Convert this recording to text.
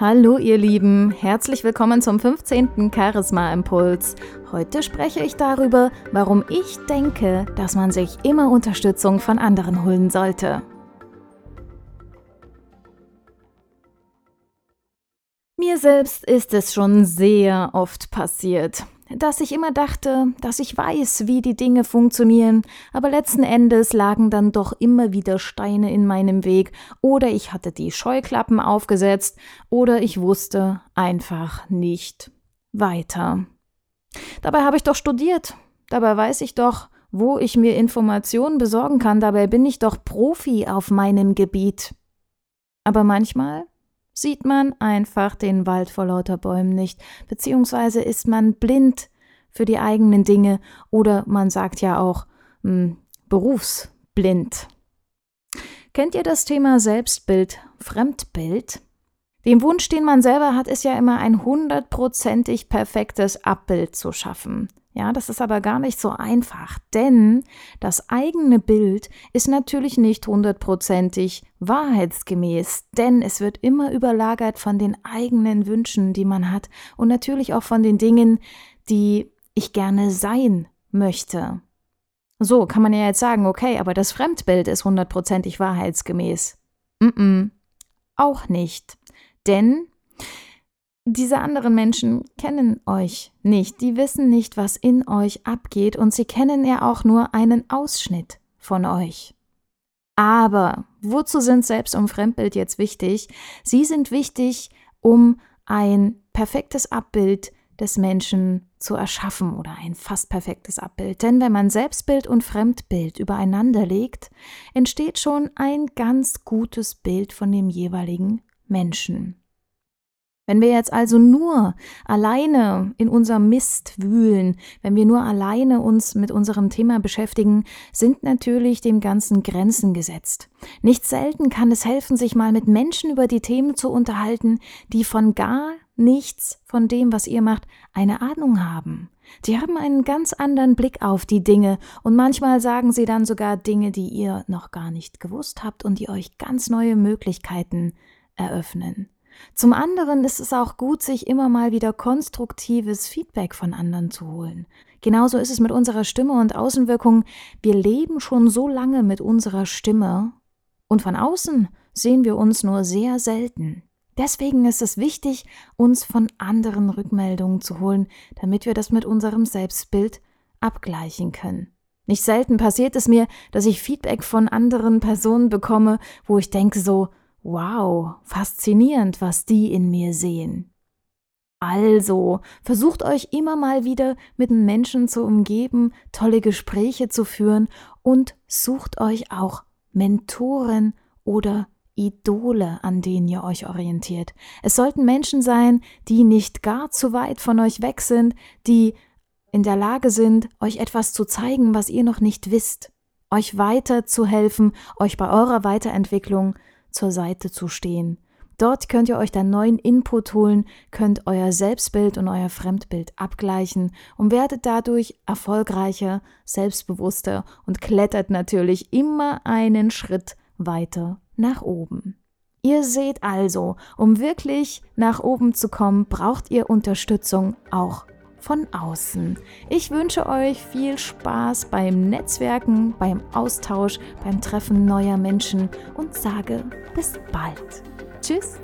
Hallo ihr Lieben, herzlich willkommen zum 15. Charisma Impuls. Heute spreche ich darüber, warum ich denke, dass man sich immer Unterstützung von anderen holen sollte. Mir selbst ist es schon sehr oft passiert dass ich immer dachte, dass ich weiß, wie die Dinge funktionieren, aber letzten Endes lagen dann doch immer wieder Steine in meinem Weg, oder ich hatte die Scheuklappen aufgesetzt, oder ich wusste einfach nicht weiter. Dabei habe ich doch studiert, dabei weiß ich doch, wo ich mir Informationen besorgen kann, dabei bin ich doch Profi auf meinem Gebiet. Aber manchmal sieht man einfach den Wald vor lauter Bäumen nicht, beziehungsweise ist man blind für die eigenen Dinge oder man sagt ja auch mh, hm, berufsblind. Kennt ihr das Thema Selbstbild, Fremdbild? Dem Wunsch, den man selber hat, ist ja immer ein hundertprozentig perfektes Abbild zu schaffen. Ja, das ist aber gar nicht so einfach, denn das eigene Bild ist natürlich nicht hundertprozentig wahrheitsgemäß, denn es wird immer überlagert von den eigenen Wünschen, die man hat und natürlich auch von den Dingen, die ich gerne sein möchte. So kann man ja jetzt sagen, okay, aber das Fremdbild ist hundertprozentig wahrheitsgemäß. Mm, -mm auch nicht. Denn diese anderen Menschen kennen euch nicht, die wissen nicht, was in euch abgeht und sie kennen ja auch nur einen Ausschnitt von euch. Aber wozu sind Selbst- und Fremdbild jetzt wichtig? Sie sind wichtig, um ein perfektes Abbild des Menschen zu erschaffen oder ein fast perfektes Abbild. Denn wenn man Selbstbild und Fremdbild übereinander legt, entsteht schon ein ganz gutes Bild von dem jeweiligen Menschen. Wenn wir jetzt also nur alleine in unserem Mist wühlen, wenn wir nur alleine uns mit unserem Thema beschäftigen, sind natürlich dem Ganzen Grenzen gesetzt. Nicht selten kann es helfen, sich mal mit Menschen über die Themen zu unterhalten, die von gar nichts von dem, was ihr macht, eine Ahnung haben. Die haben einen ganz anderen Blick auf die Dinge und manchmal sagen sie dann sogar Dinge, die ihr noch gar nicht gewusst habt und die euch ganz neue Möglichkeiten eröffnen. Zum anderen ist es auch gut, sich immer mal wieder konstruktives Feedback von anderen zu holen. Genauso ist es mit unserer Stimme und Außenwirkung. Wir leben schon so lange mit unserer Stimme und von außen sehen wir uns nur sehr selten. Deswegen ist es wichtig, uns von anderen Rückmeldungen zu holen, damit wir das mit unserem Selbstbild abgleichen können. Nicht selten passiert es mir, dass ich Feedback von anderen Personen bekomme, wo ich denke so, Wow, faszinierend, was die in mir sehen. Also, versucht euch immer mal wieder mit Menschen zu umgeben, tolle Gespräche zu führen und sucht euch auch Mentoren oder Idole, an denen ihr euch orientiert. Es sollten Menschen sein, die nicht gar zu weit von euch weg sind, die in der Lage sind, euch etwas zu zeigen, was ihr noch nicht wisst, euch weiterzuhelfen, euch bei eurer Weiterentwicklung zur Seite zu stehen. Dort könnt ihr euch dann neuen Input holen, könnt euer Selbstbild und euer Fremdbild abgleichen und werdet dadurch erfolgreicher, selbstbewusster und klettert natürlich immer einen Schritt weiter nach oben. Ihr seht also, um wirklich nach oben zu kommen, braucht ihr Unterstützung auch von außen. Ich wünsche euch viel Spaß beim Netzwerken, beim Austausch, beim Treffen neuer Menschen und sage bis bald. Tschüss.